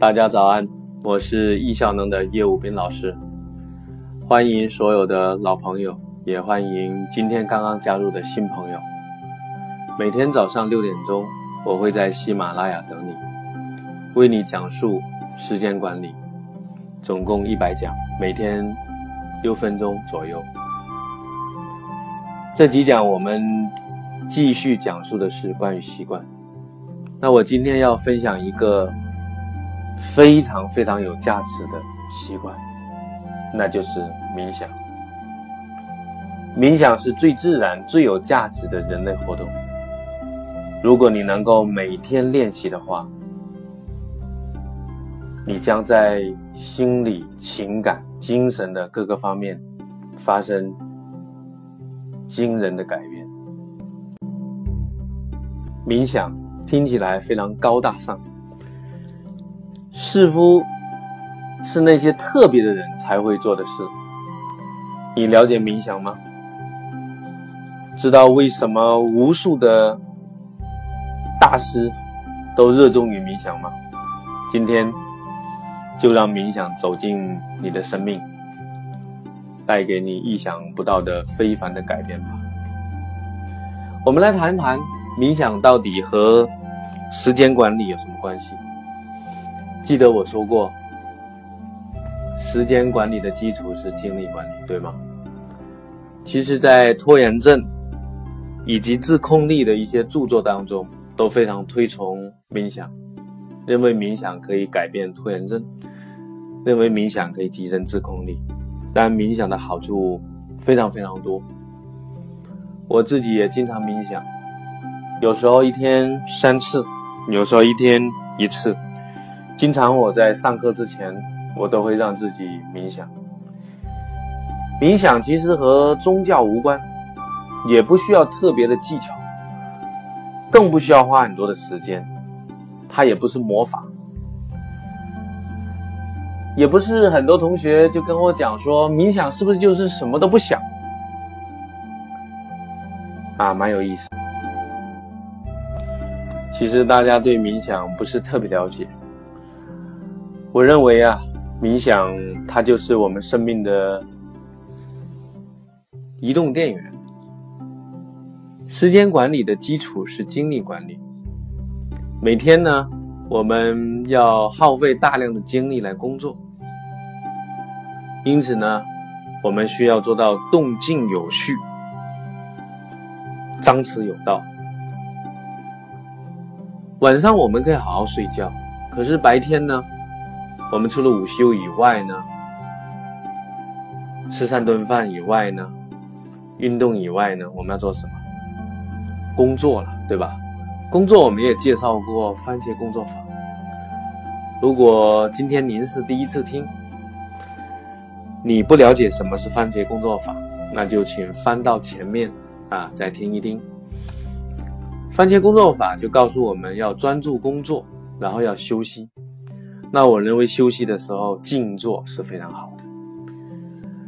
大家早安，我是易效能的叶武斌老师，欢迎所有的老朋友，也欢迎今天刚刚加入的新朋友。每天早上六点钟，我会在喜马拉雅等你，为你讲述时间管理，总共一百讲，每天六分钟左右。这几讲我们继续讲述的是关于习惯。那我今天要分享一个非常非常有价值的习惯，那就是冥想。冥想是最自然、最有价值的人类活动。如果你能够每天练习的话，你将在心理、情感、精神的各个方面发生惊人的改变。冥想。听起来非常高大上，似乎是那些特别的人才会做的事。你了解冥想吗？知道为什么无数的大师都热衷于冥想吗？今天就让冥想走进你的生命，带给你意想不到的非凡的改变吧。我们来谈谈冥想到底和。时间管理有什么关系？记得我说过，时间管理的基础是精力管理，对吗？其实，在拖延症以及自控力的一些著作当中，都非常推崇冥想，认为冥想可以改变拖延症，认为冥想可以提升自控力。但冥想的好处非常非常多，我自己也经常冥想，有时候一天三次。有时候一天一次，经常我在上课之前，我都会让自己冥想。冥想其实和宗教无关，也不需要特别的技巧，更不需要花很多的时间。它也不是魔法，也不是很多同学就跟我讲说，冥想是不是就是什么都不想？啊，蛮有意思。其实大家对冥想不是特别了解。我认为啊，冥想它就是我们生命的移动电源。时间管理的基础是精力管理。每天呢，我们要耗费大量的精力来工作，因此呢，我们需要做到动静有序、张弛有道。晚上我们可以好好睡觉，可是白天呢？我们除了午休以外呢，吃三顿饭以外呢，运动以外呢，我们要做什么？工作了，对吧？工作我们也介绍过番茄工作法。如果今天您是第一次听，你不了解什么是番茄工作法，那就请翻到前面啊，再听一听。番茄工作法就告诉我们要专注工作，然后要休息。那我认为休息的时候静坐是非常好的。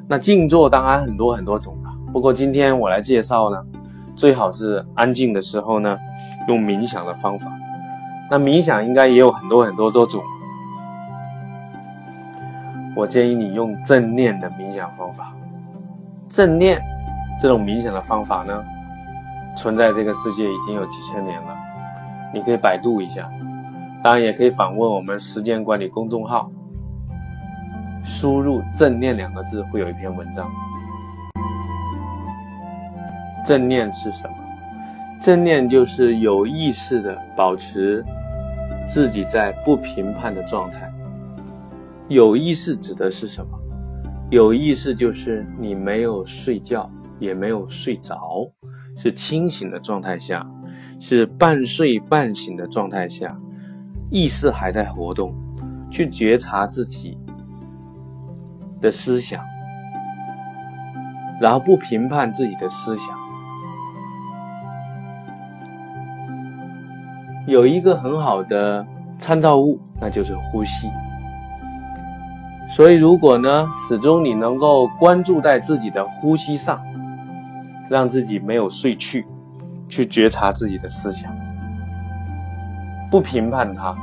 那静坐当然很多很多种了，不过今天我来介绍呢，最好是安静的时候呢，用冥想的方法。那冥想应该也有很多很多多种，我建议你用正念的冥想方法。正念这种冥想的方法呢？存在这个世界已经有几千年了，你可以百度一下，当然也可以访问我们时间管理公众号，输入“正念”两个字，会有一篇文章。正念是什么？正念就是有意识的保持自己在不评判的状态。有意识指的是什么？有意识就是你没有睡觉，也没有睡着。是清醒的状态下，是半睡半醒的状态下，意识还在活动，去觉察自己的思想，然后不评判自己的思想。有一个很好的参照物，那就是呼吸。所以，如果呢，始终你能够关注在自己的呼吸上。让自己没有睡去，去觉察自己的思想，不评判它，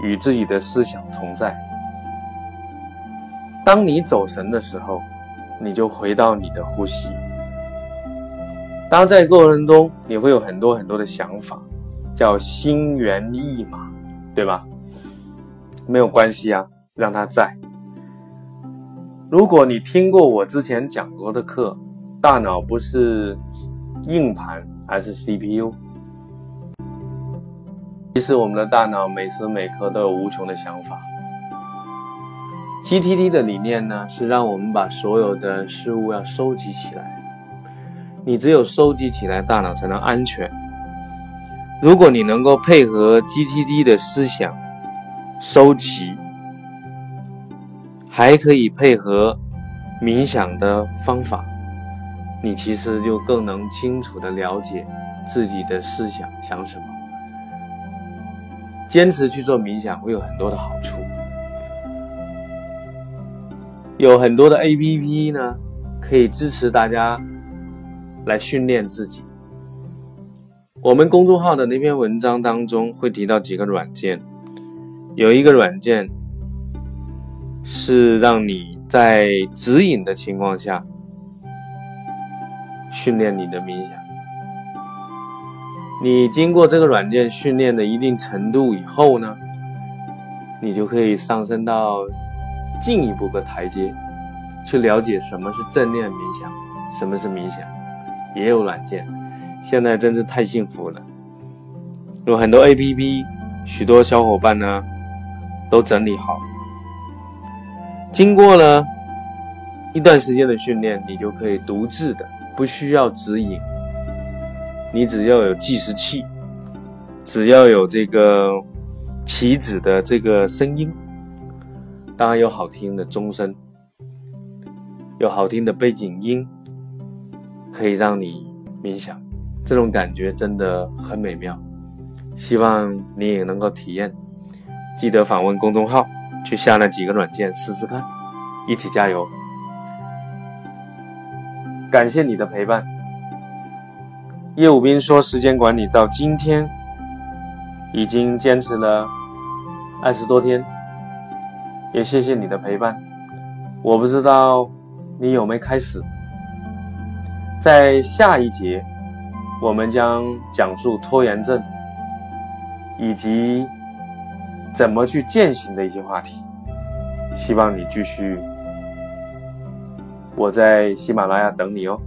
与自己的思想同在。当你走神的时候，你就回到你的呼吸。当在过程中，你会有很多很多的想法，叫心猿意马，对吧？没有关系啊，让它在。如果你听过我之前讲过的课，大脑不是硬盘，而是 CPU。其实我们的大脑每时每刻都有无穷的想法。GTD 的理念呢，是让我们把所有的事物要收集起来。你只有收集起来，大脑才能安全。如果你能够配合 GTD 的思想收集，还可以配合冥想的方法，你其实就更能清楚的了解自己的思想想什么。坚持去做冥想会有很多的好处，有很多的 APP 呢，可以支持大家来训练自己。我们公众号的那篇文章当中会提到几个软件，有一个软件是让你在指引的情况下训练你的冥想。你经过这个软件训练的一定程度以后呢，你就可以上升到进一步的台阶，去了解什么是正念冥想，什么是冥想，也有软件，现在真是太幸福了，有很多 APP，许多小伙伴呢都整理好，经过了一段时间的训练，你就可以独自的，不需要指引。你只要有计时器，只要有这个棋子的这个声音，当然有好听的钟声，有好听的背景音，可以让你冥想，这种感觉真的很美妙。希望你也能够体验。记得访问公众号，去下那几个软件试试看，一起加油！感谢你的陪伴。叶武斌说：“时间管理到今天已经坚持了二十多天，也谢谢你的陪伴。我不知道你有没开始。在下一节，我们将讲述拖延症以及怎么去践行的一些话题。希望你继续，我在喜马拉雅等你哦。”